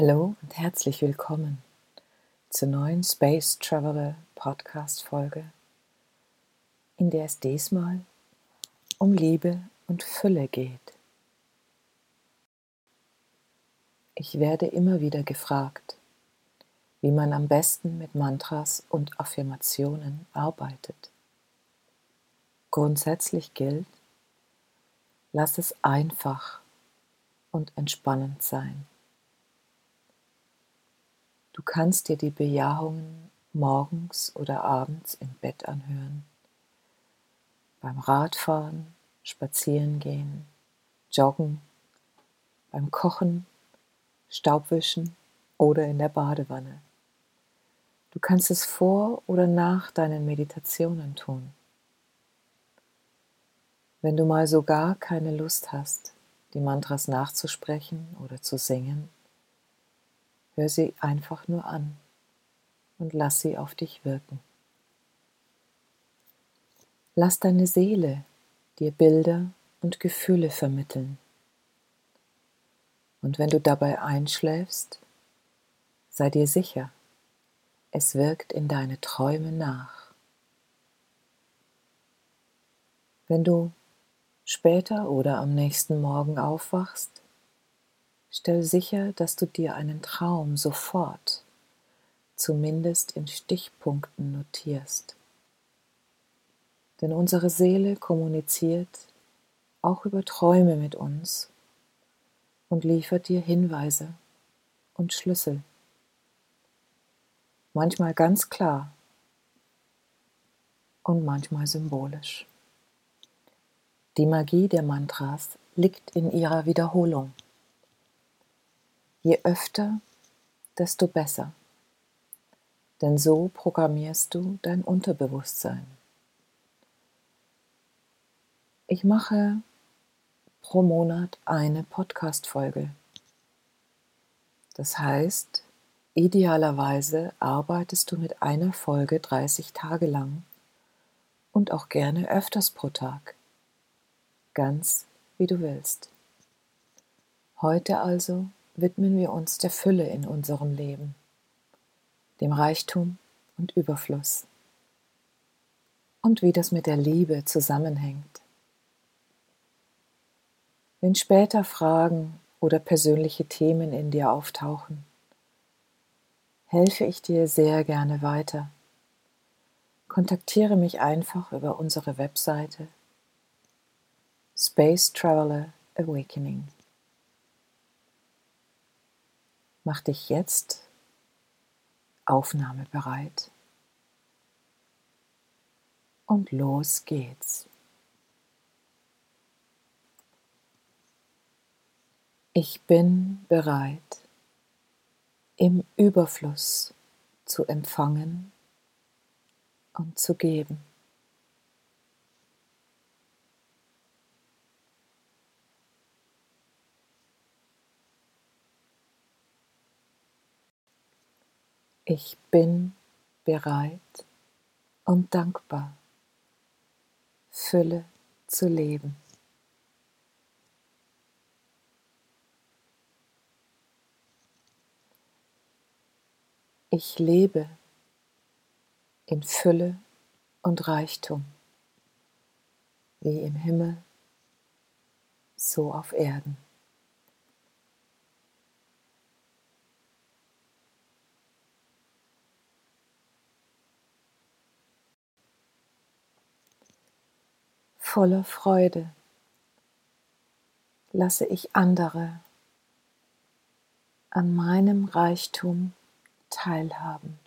Hallo und herzlich willkommen zur neuen Space Traveler Podcast Folge, in der es diesmal um Liebe und Fülle geht. Ich werde immer wieder gefragt, wie man am besten mit Mantras und Affirmationen arbeitet. Grundsätzlich gilt, lass es einfach und entspannend sein. Du kannst dir die Bejahungen morgens oder abends im Bett anhören, beim Radfahren, Spazierengehen, Joggen, beim Kochen, Staubwischen oder in der Badewanne. Du kannst es vor oder nach deinen Meditationen tun. Wenn du mal so gar keine Lust hast, die Mantras nachzusprechen oder zu singen, Hör sie einfach nur an und lass sie auf dich wirken. Lass deine Seele dir Bilder und Gefühle vermitteln. Und wenn du dabei einschläfst, sei dir sicher, es wirkt in deine Träume nach. Wenn du später oder am nächsten Morgen aufwachst, Stell sicher, dass du dir einen Traum sofort, zumindest in Stichpunkten notierst. Denn unsere Seele kommuniziert auch über Träume mit uns und liefert dir Hinweise und Schlüssel. Manchmal ganz klar und manchmal symbolisch. Die Magie der Mantras liegt in ihrer Wiederholung. Je öfter, desto besser. Denn so programmierst du dein Unterbewusstsein. Ich mache pro Monat eine Podcast-Folge. Das heißt, idealerweise arbeitest du mit einer Folge 30 Tage lang und auch gerne öfters pro Tag. Ganz wie du willst. Heute also widmen wir uns der Fülle in unserem Leben, dem Reichtum und Überfluss und wie das mit der Liebe zusammenhängt. Wenn später Fragen oder persönliche Themen in dir auftauchen, helfe ich dir sehr gerne weiter. Kontaktiere mich einfach über unsere Webseite Space Traveler Awakening. Mach dich jetzt aufnahmebereit. Und los geht's. Ich bin bereit, im Überfluss zu empfangen und zu geben. Ich bin bereit und dankbar, Fülle zu leben. Ich lebe in Fülle und Reichtum, wie im Himmel, so auf Erden. Voller Freude lasse ich andere an meinem Reichtum teilhaben.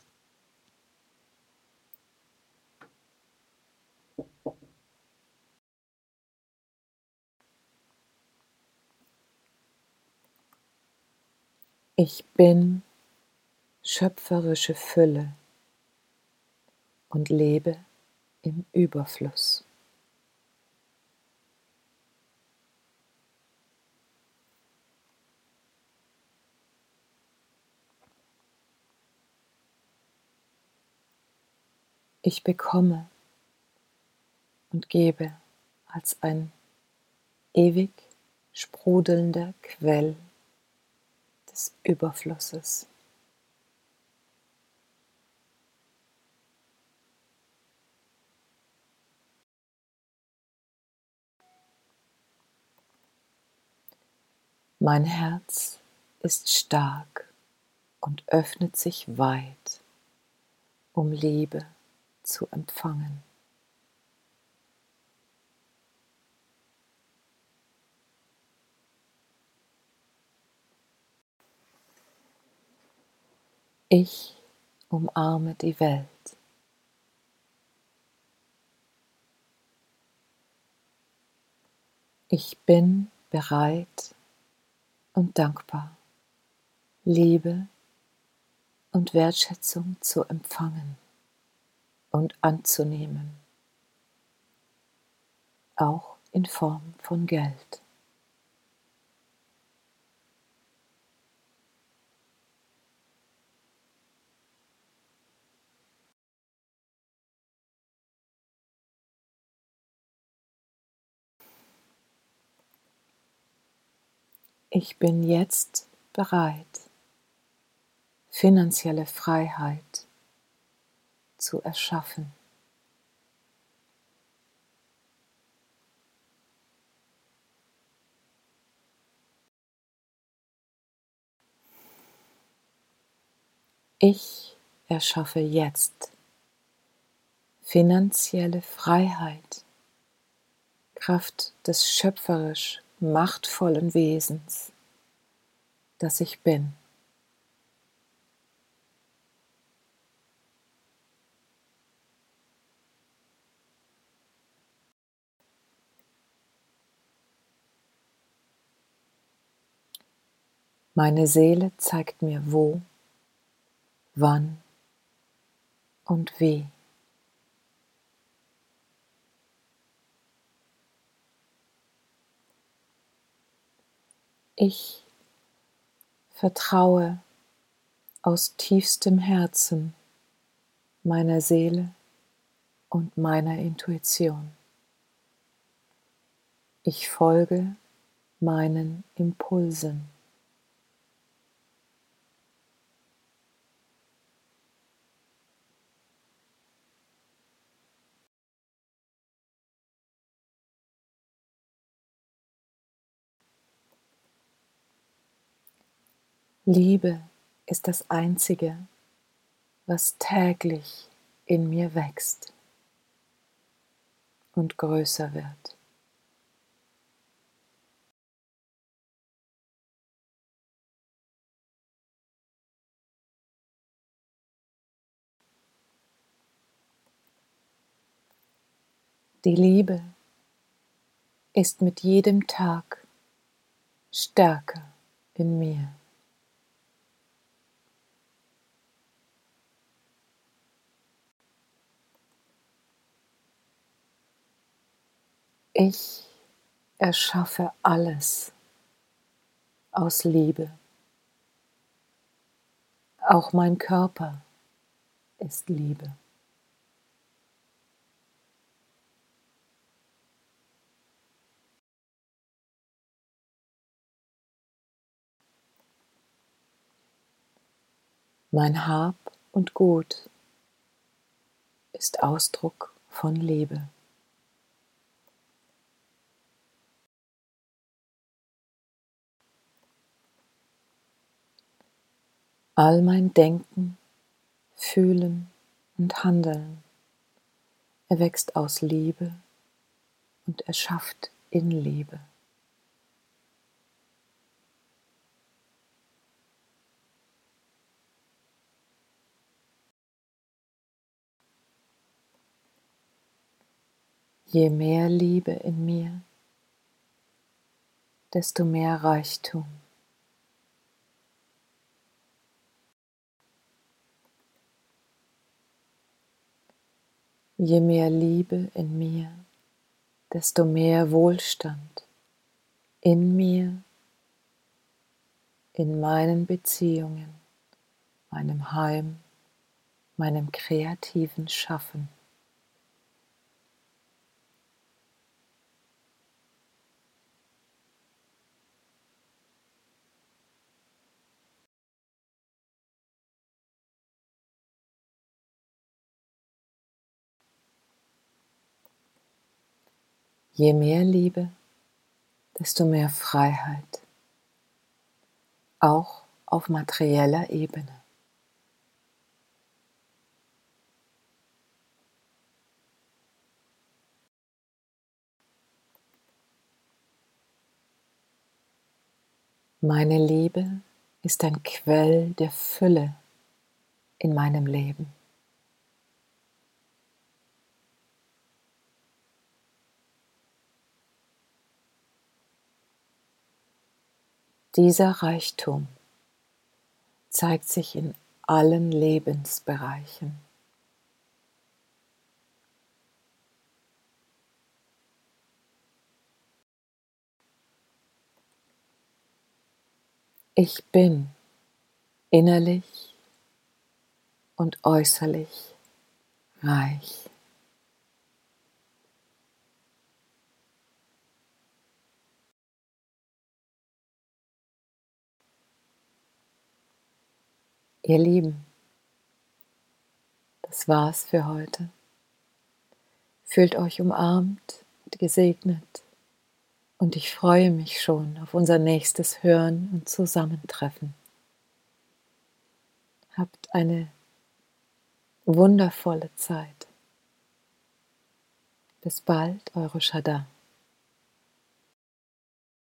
Ich bin schöpferische Fülle und lebe im Überfluss. Ich bekomme und gebe als ein ewig sprudelnder Quell des Überflusses. Mein Herz ist stark und öffnet sich weit, um Liebe zu empfangen. Ich umarme die Welt. Ich bin bereit und dankbar, Liebe und Wertschätzung zu empfangen und anzunehmen, auch in Form von Geld. Ich bin jetzt bereit, finanzielle Freiheit zu erschaffen. Ich erschaffe jetzt finanzielle Freiheit, Kraft des schöpferisch machtvollen Wesens, das ich bin. Meine Seele zeigt mir wo, wann und wie. Ich vertraue aus tiefstem Herzen meiner Seele und meiner Intuition. Ich folge meinen Impulsen. Liebe ist das Einzige, was täglich in mir wächst und größer wird. Die Liebe ist mit jedem Tag stärker in mir. Ich erschaffe alles aus Liebe. Auch mein Körper ist Liebe. Mein Hab und Gut ist Ausdruck von Liebe. All mein Denken, Fühlen und Handeln erwächst aus Liebe und erschafft in Liebe. Je mehr Liebe in mir, desto mehr Reichtum. Je mehr Liebe in mir, desto mehr Wohlstand in mir, in meinen Beziehungen, meinem Heim, meinem kreativen Schaffen. Je mehr Liebe, desto mehr Freiheit, auch auf materieller Ebene. Meine Liebe ist ein Quell der Fülle in meinem Leben. Dieser Reichtum zeigt sich in allen Lebensbereichen. Ich bin innerlich und äußerlich reich. Ihr Lieben, das war's für heute. Fühlt euch umarmt und gesegnet und ich freue mich schon auf unser nächstes Hören und Zusammentreffen. Habt eine wundervolle Zeit. Bis bald, eure Shada.